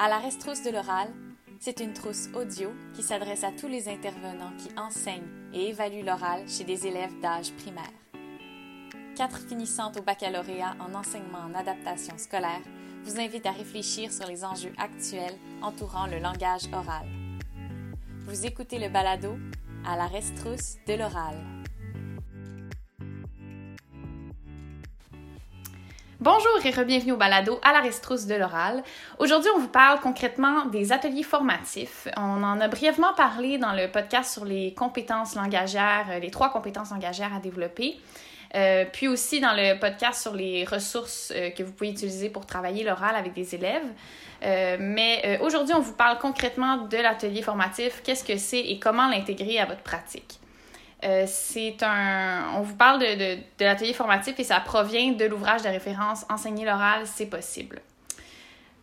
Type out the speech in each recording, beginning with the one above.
À la Restrousse de l'oral, c'est une trousse audio qui s'adresse à tous les intervenants qui enseignent et évaluent l'oral chez des élèves d'âge primaire. Quatre finissantes au baccalauréat en enseignement en adaptation scolaire vous invitent à réfléchir sur les enjeux actuels entourant le langage oral. Vous écoutez le balado à la Restrousse de l'oral. Bonjour et bienvenue au balado à la Restrousse de l'oral. Aujourd'hui, on vous parle concrètement des ateliers formatifs. On en a brièvement parlé dans le podcast sur les compétences langagières, euh, les trois compétences langagières à développer. Euh, puis aussi dans le podcast sur les ressources euh, que vous pouvez utiliser pour travailler l'oral avec des élèves. mais aujourd'hui, on vous parle concrètement de l'atelier formatif, qu'est-ce que c'est et comment l'intégrer à votre pratique. Euh, c'est un. On vous parle de, l'atelier formatif et ça provient de l'ouvrage de référence Enseigner l'oral, c'est possible.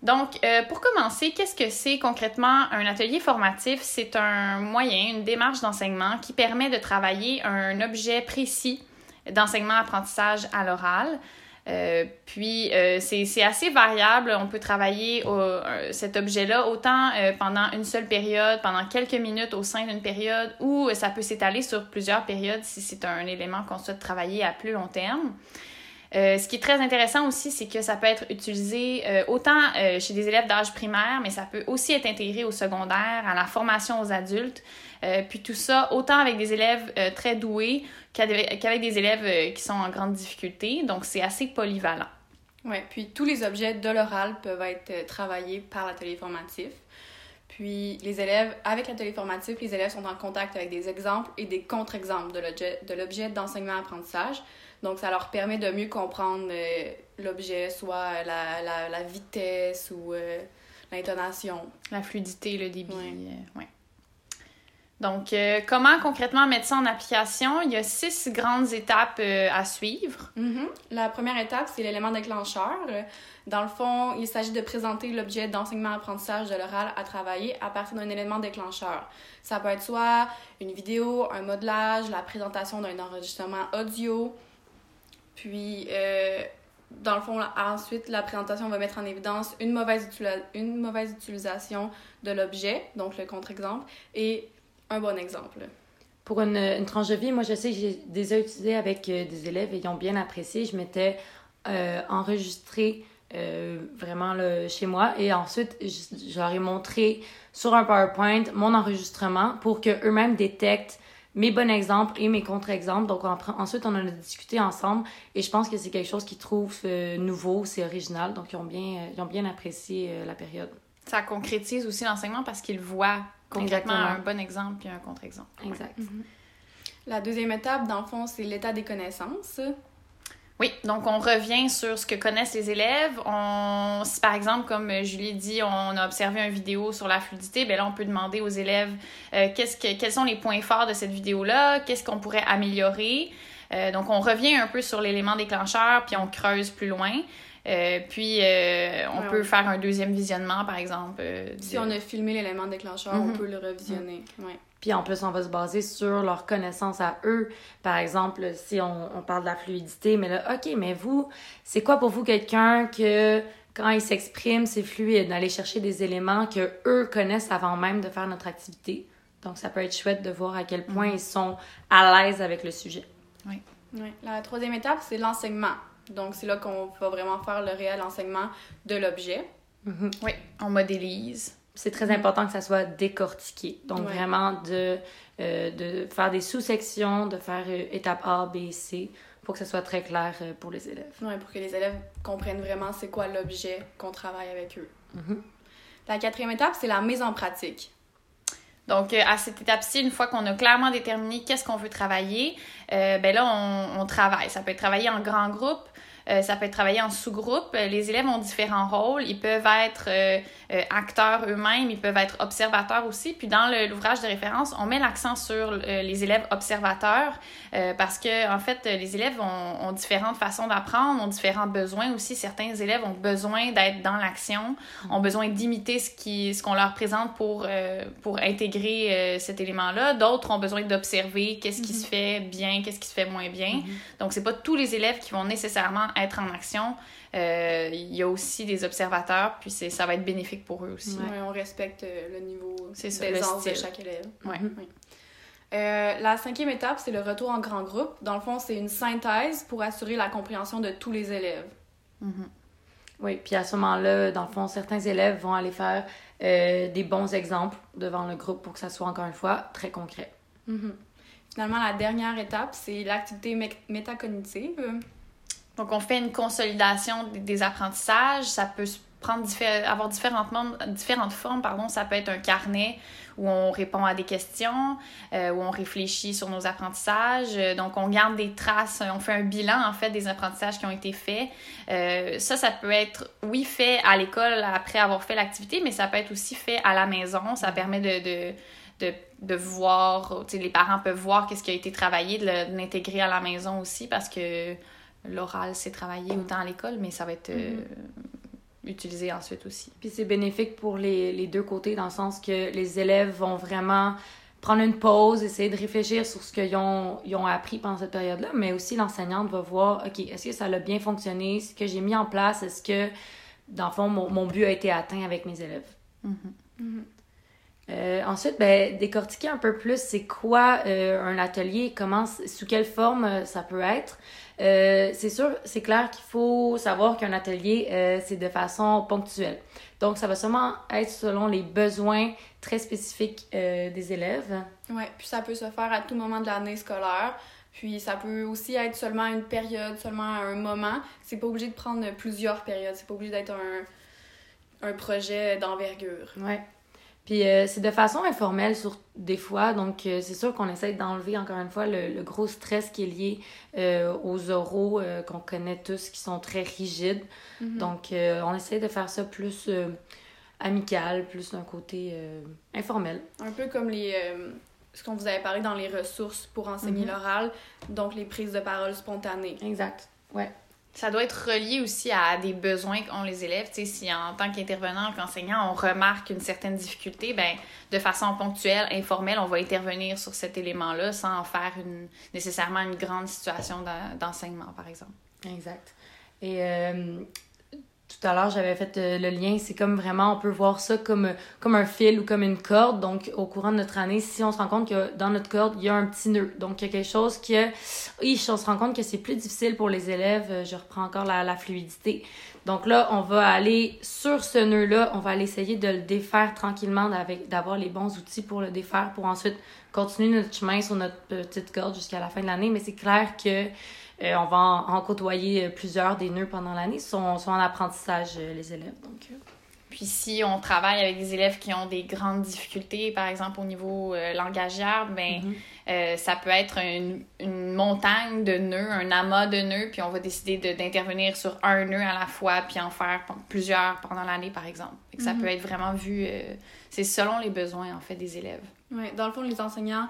Donc, euh, pour commencer, qu'est-ce que c'est concrètement un atelier formatif? C'est un moyen, une démarche d'enseignement qui permet de travailler un objet précis d'enseignement-apprentissage à l'oral. Euh, puis, euh, c'est assez variable. On peut travailler euh, cet objet-là autant pendant une seule période, pendant quelques minutes au sein d'une période, ou ça peut s'étaler sur plusieurs périodes si c'est un élément qu'on souhaite travailler à plus long terme. Ce qui est très intéressant aussi, c'est que ça peut être utilisé autant chez des élèves d'âge primaire, mais ça peut aussi être intégré au secondaire, à la formation aux adultes. puis tout ça, autant avec des élèves très doués qu'avec des élèves euh, qui sont en grande difficulté. Donc, c'est assez polyvalent. Oui, puis tous les objets de l'oral peuvent être euh, travaillés par l'atelier formatif. Puis les élèves, avec l'atelier formatif, les élèves sont en contact avec des exemples et des contre-exemples de l'objet d'enseignement-apprentissage. Donc, ça leur permet de mieux comprendre euh, l'objet, soit la, la, la, vitesse ou l'intonation. La fluidité, le débit. Ouais. Donc, euh, comment concrètement mettre ça en application? Il y a six grandes étapes euh, à suivre. Mm-hmm. La première étape, c'est l'élément déclencheur. Dans le fond, il s'agit de présenter l'objet d'enseignement-apprentissage de l'oral à travailler à partir d'un élément déclencheur. Ça peut être soit une vidéo, un modelage, la présentation d'un enregistrement audio. Puis, euh, dans le fond, ensuite, la présentation va mettre en évidence une mauvaise, utilisation de l'objet, donc le contre-exemple, et un bon exemple. Pour une, tranche de vie, moi, je sais que j'ai déjà utilisé avec euh, des élèves et ils ont bien apprécié. Je m'étais euh, enregistrée euh, vraiment chez moi et ensuite, je, leur ai montré sur un PowerPoint mon enregistrement pour qu'eux-mêmes détectent mes bons exemples et mes contre-exemples. Donc, ensuite, on en a discuté ensemble et je pense que c'est quelque chose qu'ils trouvent nouveau, c'est original. Donc, ils ont bien, ils ont bien apprécié la période. Ça concrétise aussi l'enseignement parce qu'ils voient concrètement un bon exemple et un contre-exemple. Exact. Mhm. La deuxième étape, dans le fond, c'est l'état des connaissances. Oui, donc on revient sur ce que connaissent les élèves. On, si par exemple, comme Julie dit, on a observé une vidéo sur la fluidité, bien là, on peut demander aux élèves euh, qu'est-ce que, quels sont les points forts de cette vidéo-là, qu'est-ce qu'on pourrait améliorer. Euh, donc on revient un peu sur l'élément déclencheur, puis on creuse plus loin. Euh, puis, euh, on peut faire un deuxième visionnement, par exemple. Euh, si on a filmé l'élément déclencheur, on mhm. peut le revisionner. Ouais. Puis en plus, on va se baser sur leur connaissance à eux. Par exemple, si on, on parle de la fluidité, mais là, OK, mais vous, c'est quoi pour vous quelqu'un que quand il s'exprime, c'est fluide, d'aller chercher des éléments que eux connaissent avant même de faire notre activité. Donc, ça peut être chouette de voir à quel point mhm. ils sont à l'aise avec le sujet. Oui. oui. La troisième étape, c'est l'enseignement. Donc, c'est là qu'on va vraiment faire le réel enseignement de l'objet. Mhm. Oui, on modélise. C'est très important que ça soit décortiqué. Donc, vraiment de, euh, de faire des sous-sections, de faire euh, étape A, B, C, pour que ce soit très clair euh, pour les élèves. Oui, pour que les élèves comprennent vraiment c'est quoi l'objet qu'on travaille avec eux. Mhm. La quatrième étape, c'est la mise en pratique. Donc, à cette étape-ci, une fois qu'on a clairement déterminé qu'est-ce qu'on veut travailler, ben là, on, on, travaille. Ça peut être travaillé en grand groupe, euh, ça peut être travaillé en sous-groupe. Les élèves ont différents rôles. Ils peuvent être euh, euh, acteurs eux-mêmes, ils peuvent être observateurs aussi. Puis dans l'ouvrage de référence, on met l'accent sur les élèves observateurs parce que en fait, les élèves ont, ont différentes façons d'apprendre, ont différents besoins aussi. Certains élèves ont besoin d'être dans l'action, ont besoin d'imiter ce qu'on leur présente pour pour intégrer cet élément-là. D'autres ont besoin d'observer qu'est-ce qui mm-hmm. se fait bien, qu'est-ce qui se fait moins bien. Mm-hmm. Donc c'est pas tous les élèves qui vont nécessairement être en action, euh, il y a aussi des observateurs, puis c'est, ça va être bénéfique pour eux aussi. Ouais, on respecte euh, le niveau d'aisance de chaque élève. Ouais. Oui. Euh, la cinquième étape, c'est le retour en grand groupe. Dans le fond, c'est une synthèse pour assurer la compréhension de tous les élèves. Mhm. Oui, puis à ce moment-là, dans le fond, certains élèves vont aller faire euh, des bons exemples devant le groupe pour que ça soit encore une fois très concret. Mhm. Finalement, la dernière étape, c'est l'activité mé- métacognitive. Donc, on fait une consolidation des, apprentissages. Ça peut prendre avoir différentes, formes. Pardon. Ça peut être un carnet où on répond à des questions, euh, où on réfléchit sur nos apprentissages. Euh, Donc, on garde des traces, on fait un bilan, en fait, des apprentissages qui ont été faits. Euh, ça, ça peut être, oui, fait à l'école après avoir fait l'activité, mais ça peut être aussi fait à la maison. Ça permet de... de de, de voir, les parents peuvent voir qu'est-ce qui a été travaillé, de l'intégrer à la maison aussi parce que l'oral, c'est travaillé autant à l'école, mais ça va être euh, utilisé ensuite aussi. Puis c'est bénéfique pour les, les deux côtés dans le sens que les élèves vont vraiment prendre une pause, essayer de réfléchir sur ce qu'ils ont, ils ont appris pendant cette période-là, mais aussi l'enseignante va voir, OK, est-ce que ça a bien fonctionné? Ce que j'ai mis en place, est-ce que, dans le fond, mon, mon but a été atteint avec mes élèves? Euh, ensuite, ben, décortiquer un peu plus, c'est quoi euh, un atelier, comment, sous quelle forme euh, ça peut être. C'est sûr, c'est clair qu'il faut savoir qu'un atelier, c'est de façon ponctuelle. Donc, ça va sûrement être selon les besoins très spécifiques des élèves. Ouais, puis ça peut se faire à tout moment de l'année scolaire. Puis ça peut aussi être seulement une période, seulement un moment. C'est pas obligé de prendre plusieurs périodes. C'est pas obligé d'être un, un projet d'envergure. Ouais. Puis euh, c'est de façon informelle sur des fois, donc euh, c'est sûr qu'on essaie d'enlever encore une fois le, le gros stress qui est lié euh, aux oraux qu'on connaît tous qui sont très rigides. Mhm. Donc on essaie de faire ça plus amical, plus d'un côté informel. Un peu comme les ce qu'on vous avait parlé dans les ressources pour enseigner Mhm. l'oral, donc les prises de parole spontanées. Exact. Ouais. Ça doit être relié aussi à des besoins qu'ont les élèves. Tu si en tant qu'intervenant, qu'enseignant, on remarque une certaine difficulté, ben, de façon ponctuelle, informelle, on va intervenir sur cet élément-là sans en faire une, nécessairement une grande situation d'en- d'enseignement, par exemple. Exact. Et euh, tout à l'heure, j'avais fait euh, le lien, c'est comme vraiment, on peut voir ça comme, comme un fil ou comme une corde. Donc, au courant de notre année, si on se rend compte que dans notre corde, il y a un petit nœud. Donc, il y a quelque chose que, oui, on se rend compte que c'est plus difficile pour les élèves. Euh, Je reprends encore la, la fluidité. Donc là, on va aller sur ce nœud-là, on va aller essayer de le défaire tranquillement, d'avoir les bons outils pour le défaire, pour ensuite continuer notre chemin sur notre petite corde jusqu'à la fin de l'année. Mais c'est clair que euh, on va en, en côtoyer euh, plusieurs des nœuds pendant l'année. Ils sont, sont en apprentissage, euh, les élèves. Donc, euh, Puis si on travaille avec des élèves qui ont des grandes difficultés, par exemple au niveau euh, langagière, ben Mhm. euh, ça peut être une, une montagne de nœuds, un amas de nœuds, puis on va décider de- d'intervenir sur un nœud à la fois, puis en faire plusieurs pendant l'année, par exemple. Que ça Mhm. peut être vraiment vu, euh, c'est selon les besoins en fait des élèves. Ouais, dans le fond, les enseignants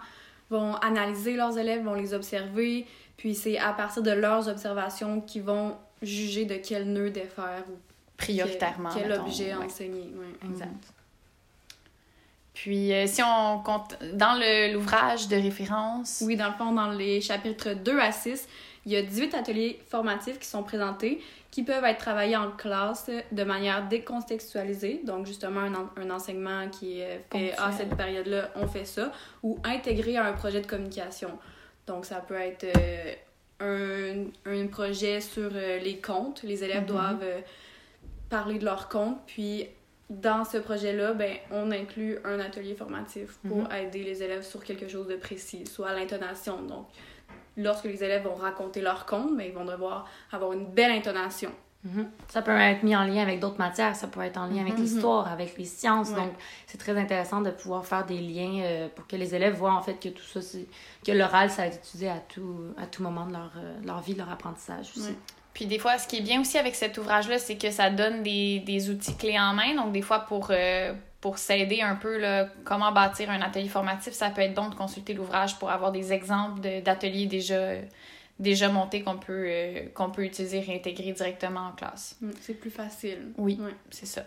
vont analyser leurs élèves, vont les observer, puis c'est à partir de leurs observations qu'ils vont juger de quel nœud défaire ou Prioritairement. quel, objet ouais. enseigner. ouais. Exact. Puis euh, si on compte dans l'ouvrage de référence, Oui, dans le fond, dans les chapitres 2 à 6, il y a 18 ateliers formatifs qui sont présentés, qui peuvent être travaillés en classe de manière décontextualisée. Donc, justement, un, en- un enseignement qui est fait à Ponctuel. cette période-là, on fait ça, ou intégré à un projet de communication. Donc, ça peut être euh, un, un projet sur euh, les comptes. Les élèves Mhm. doivent euh, parler de leurs comptes, puis dans ce projet-là, ben, on inclut un atelier formatif pour Mhm. aider les élèves sur quelque chose de précis, soit l'intonation. Donc, lorsque les élèves vont raconter leur compte, ben, ils vont devoir avoir une belle intonation. Mhm. Ça peut être mis en lien avec d'autres matières, ça peut être en lien avec Mhm. l'histoire, avec les sciences. Ouais. Donc, c'est très intéressant de pouvoir faire des liens euh, pour que les élèves voient en fait que tout ça, que l'oral, ça a été étudié à tout, à tout moment de leur, euh, leur vie, de leur apprentissage aussi. Ouais. Puis des fois, ce qui est bien aussi avec cet ouvrage-là, c'est que ça donne des, des outils clés en main. Donc des fois, pour, euh, pour s'aider un peu, là, comment bâtir un atelier formatif, ça peut être donc de consulter l'ouvrage pour avoir des exemples de- d'ateliers déjà, déjà montés qu'on peut, euh, qu'on peut utiliser réintégrer directement en classe. Mm, C'est plus facile. Oui, Ouais. c'est ça.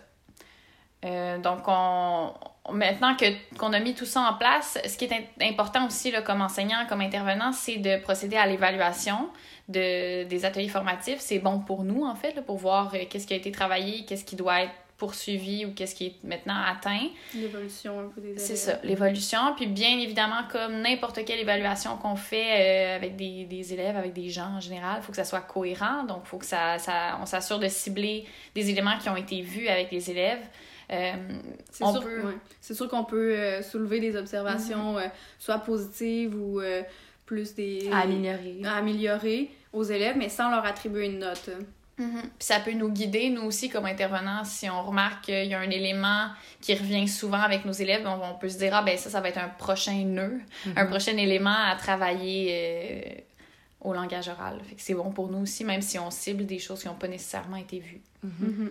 Euh, donc, on, maintenant que qu'on a mis tout ça en place, ce qui est important aussi là, comme enseignant, comme intervenant, c'est de procéder à l'évaluation de, des ateliers formatifs. C'est bon pour nous, en fait, là, pour voir euh, qu'est-ce qui a été travaillé, qu'est-ce qui doit être poursuivi ou qu'est-ce qui est maintenant atteint. L'évolution un peu des élèves. C'est ça, l'évolution. Puis bien évidemment, comme n'importe quelle évaluation qu'on fait euh, avec des, des, élèves, avec des gens en général, il faut que ça soit cohérent. Donc, il faut que ça, ça on s'assure de cibler des éléments qui ont été vus avec les élèves. Euh, c'est sûr, peut... ouais. sûr qu'on peut euh, soulever des observations, mm-hmm. soit positives ou plus des... À améliorer. À améliorer aux élèves, mais sans leur attribuer une note. Mm-hmm. Puis ça peut nous guider, nous aussi, comme intervenants, si on remarque qu'il y a un élément qui revient souvent avec nos élèves, on, peut se dire, ah ben ça, ça va être un prochain nœud, un mm-hmm. prochain élément à travailler euh, au langage oral. Fait que c'est bon pour nous aussi, même si on cible des choses qui n'ont pas nécessairement été vues. Mm-hmm.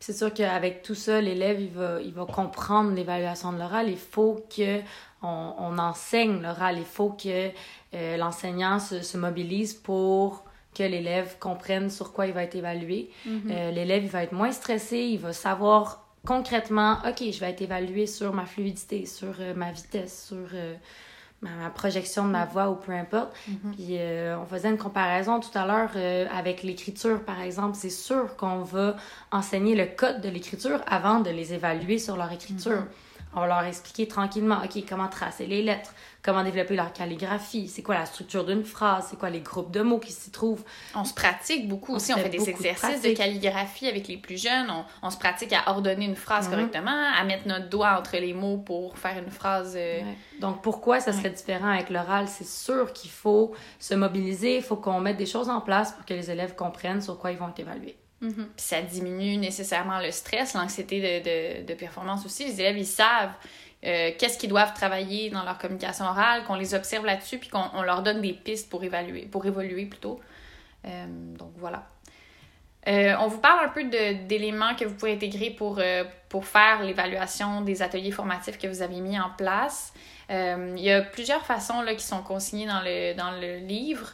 C'est sûr qu'avec tout ça, l'élève, il va, il va comprendre l'évaluation de l'oral. Il faut que on, enseigne l'oral. Il faut que euh, l'enseignant se, se mobilise pour que l'élève comprenne sur quoi il va être évalué. Mhm. Euh, l'élève, il va être moins stressé, il va savoir concrètement, OK, je vais être évalué sur ma fluidité, sur euh, ma vitesse, sur euh, ma, projection de ma voix ou peu importe. Mhm. Puis on faisait une comparaison tout à l'heure avec l'écriture, par exemple. C'est sûr qu'on va enseigner le code de l'écriture avant de les évaluer sur leur écriture. Mhm. On va leur expliquer tranquillement, OK, comment tracer les lettres, comment développer leur calligraphie, c'est quoi la structure d'une phrase, c'est quoi les groupes de mots qui s'y trouvent. On se pratique beaucoup aussi, on fait des exercices de, calligraphie avec les plus jeunes, on, se pratique à ordonner une phrase mhm. correctement, à mettre notre doigt entre les mots pour faire une phrase. Euh, Donc pourquoi ça serait différent avec l'oral? C'est sûr qu'il faut se mobiliser, il faut qu'on mette des choses en place pour que les élèves comprennent sur quoi ils vont être évalués. Mhm. ça diminue nécessairement le stress, l'anxiété de, de, de, performance aussi. Les élèves, ils savent euh, qu'est-ce qu'ils doivent travailler dans leur communication orale, qu'on les observe là-dessus, puis qu'on leur donne des pistes pour évaluer, pour évoluer plutôt. Euh, donc voilà. Euh, on vous parle un peu d'éléments que vous pouvez intégrer pour, pour faire l'évaluation des ateliers formatifs que vous avez mis en place. il y a plusieurs façons là, qui sont consignées dans le, dans le livre.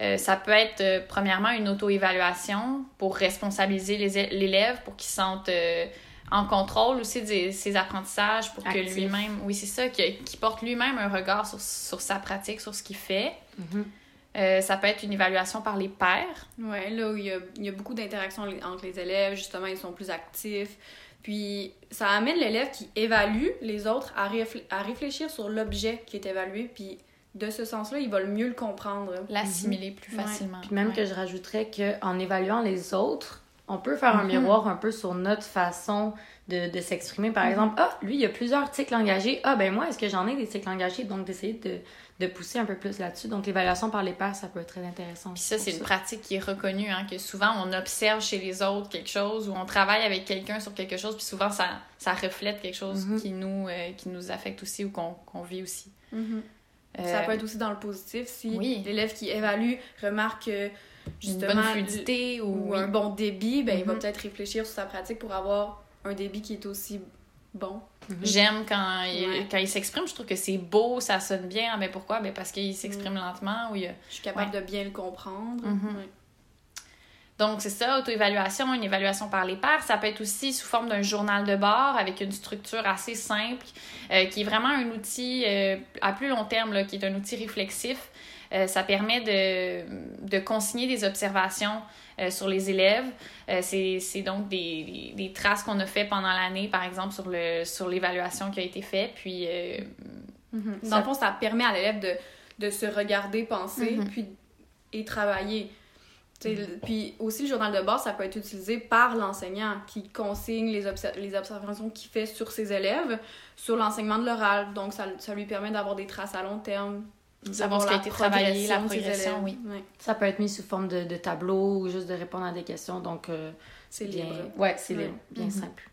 Euh, ça peut être, euh, premièrement, une auto-évaluation pour responsabiliser l'élève, pour qu'il se sente euh, en contrôle aussi de ses apprentissages, pour que lui-même, oui, c'est ça, qu'il porte lui-même un regard sur, sur, sa pratique, sur ce qu'il fait. Mm-hmm. ça peut être une évaluation par les pairs. Oui, là où il y a, il y a beaucoup d'interactions entre les élèves, justement, ils sont plus actifs. Puis ça amène l'élève qui évalue les autres à, à réfléchir sur l'objet qui est évalué, puis de ce sens-là, il va le mieux le comprendre. L'assimiler plus facilement. Puis même que je rajouterais qu'en évaluant les autres, on peut faire un mhm. miroir un peu sur notre façon de, de s'exprimer. Par mhm. exemple, ah, lui, il y a plusieurs cycles engagés. Ah, ben moi, est-ce que j'en ai des cycles engagés? Donc, d'essayer de, de, pousser un peu plus là-dessus. Donc, l'évaluation par les pairs, ça peut être très intéressant. Puis ça, c'est une pratique qui est reconnue, hein, que souvent, on observe chez les autres quelque chose ou on travaille avec quelqu'un sur quelque chose, puis souvent, ça, ça reflète quelque chose mhm. qui, nous, euh, qui nous affecte aussi ou qu'on vit aussi. Ça peut être aussi dans le positif si l'élève qui évalue remarque justement une bonne fluidité ou, un bon débit, ben, il va mm-hmm. peut-être réfléchir sur sa pratique pour avoir un débit qui est aussi bon. Mm-hmm. J'aime quand il, quand il s'exprime, je trouve que c'est beau, ça sonne bien. Mais pourquoi? Ben parce qu'il s'exprime mm. lentement. Ou Je suis capable de bien le comprendre. Mm-hmm. Donc, c'est ça, auto-évaluation, une évaluation par les pairs. Ça peut être aussi sous forme d'un journal de bord avec une structure assez simple, euh, qui est vraiment un outil euh, à plus long terme, là, qui est un outil réflexif. Euh, ça permet de, de, consigner des observations sur les élèves. c'est donc des, des, traces qu'on a fait pendant l'année, par exemple, sur, le, sur l'évaluation qui a été faite. Puis, mm-hmm. Dans le fond, ça permet à l'élève de, de se regarder, penser, mm-hmm. puis et travailler. Puis aussi, le journal de bord, ça peut être utilisé par l'enseignant qui consigne les, les observations qu'il fait sur ses élèves, sur l'enseignement de l'oral. Donc, ça, ça, lui permet d'avoir des traces à long terme. Savoir ce qui a été travaillé, la progression, oui. Ça peut être mis sous forme de, de, tableau ou juste de répondre à des questions. Donc, euh, c'est bien... Ouais, c'est bien mm-hmm. simple.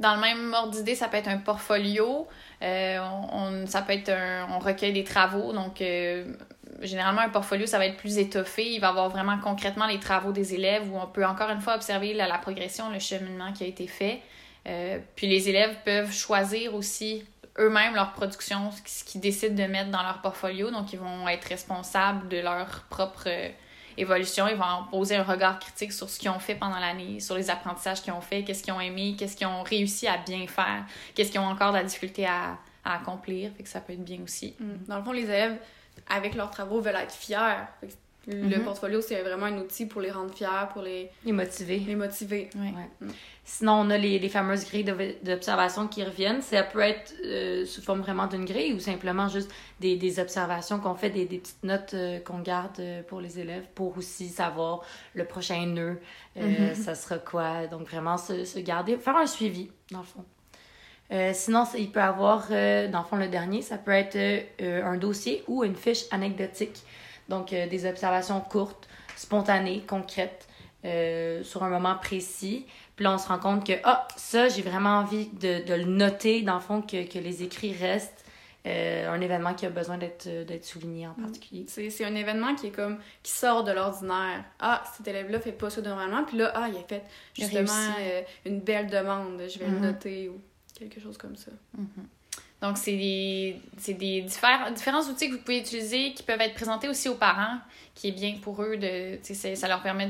Dans le même ordre d'idée, ça peut être un portfolio. Euh, on, ça peut être un... On recueille des travaux. Donc, euh, généralement, un portfolio, ça va être plus étoffé. Il va avoir vraiment concrètement les travaux des élèves où on peut encore une fois observer la, progression, le cheminement qui a été fait. Euh, puis les élèves peuvent choisir aussi eux-mêmes leur production, ce qu'ils décident de mettre dans leur portfolio. Donc, ils vont être responsables de leur propre euh, évolution. Ils vont poser un regard critique sur ce qu'ils ont fait pendant l'année, sur les apprentissages qu'ils ont fait, qu'est-ce qu'ils ont aimé, qu'est-ce qu'ils ont réussi à bien faire, qu'est-ce qu'ils ont encore de la difficulté à, à accomplir. Fait que ça peut être bien aussi. Mm. Dans le fond, les élèves, avec leurs travaux, veulent être fiers. Le Mhm. portfolio, c'est vraiment un outil pour les rendre fiers, pour les, Les motiver. les motiver. Ouais. Mm. Sinon, on a les, les fameuses grilles d'observation qui reviennent. Ça peut être euh, sous forme vraiment d'une grille ou simplement juste des, des observations qu'on fait, des, des petites notes euh, qu'on garde euh, pour les élèves pour aussi savoir le prochain nœud, euh, ça sera quoi. Donc, vraiment se, se garder, faire un suivi, dans le fond. Euh, sinon, il peut avoir, euh, dans le fond, le dernier, ça peut être euh, un dossier ou une fiche anecdotique. Donc, des observations courtes, spontanées, concrètes, sur un moment précis. Puis là, on se rend compte que, ah, ça, j'ai vraiment envie de, de le noter, dans le fond, que, que les écrits restent. euh, un événement qui a besoin d'être d'être souligné en particulier. C'est c'est un événement qui est comme qui sort de l'ordinaire. Ah, cet élève-là fait pas ça normalement, puis là, ah, il a fait justement euh, une belle demande, je vais le noter ou quelque chose comme ça. Donc, c'est des, des diffère- différents outils que vous pouvez utiliser qui peuvent être présentés aussi aux parents, qui est bien pour eux. de Ça leur permet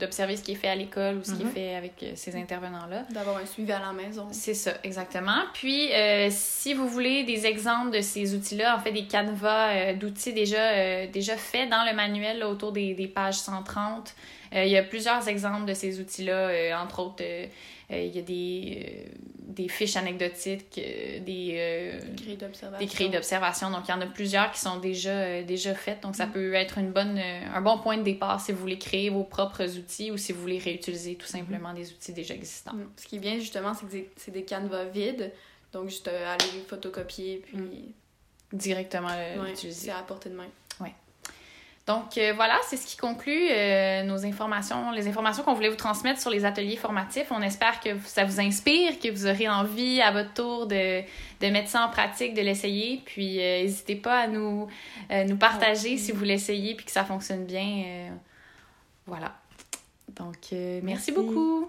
d'observer ce qui est fait à l'école ou ce qui est Mhm. fait avec euh, ces intervenants-là. D'avoir un suivi à la maison. C'est ça, exactement. Puis, euh, si vous voulez des exemples de ces outils-là, en fait, des canevas euh, d'outils déjà, euh, déjà faits dans le manuel là, autour des, des pages 130, euh, il y a plusieurs exemples de ces outils-là. entre autres, il y a des, euh, des fiches anecdotiques, euh, des, euh, Des grilles d'observation. Donc, il y en a plusieurs qui sont déjà, euh, déjà faites. Donc, Mm. ça peut être une bonne, euh, un bon point de départ si vous voulez créer vos propres outils ou si vous voulez réutiliser tout simplement des outils déjà existants. Mm. Ce qui est bien justement, c'est que c'est- des canevas vides. Donc, juste euh, aller photocopier, puis Directement euh, ouais, l'utiliser. c'est à portée de main. Donc euh, voilà, c'est ce qui conclut euh, nos informations, les informations qu'on voulait vous transmettre sur les ateliers formatifs. On espère que ça vous inspire, que vous aurez envie à votre tour de, de mettre ça en pratique, de l'essayer. Puis euh, n'hésitez pas à nous, nous partager si vous l'essayez puis que ça fonctionne bien. voilà. Donc merci Merci. beaucoup.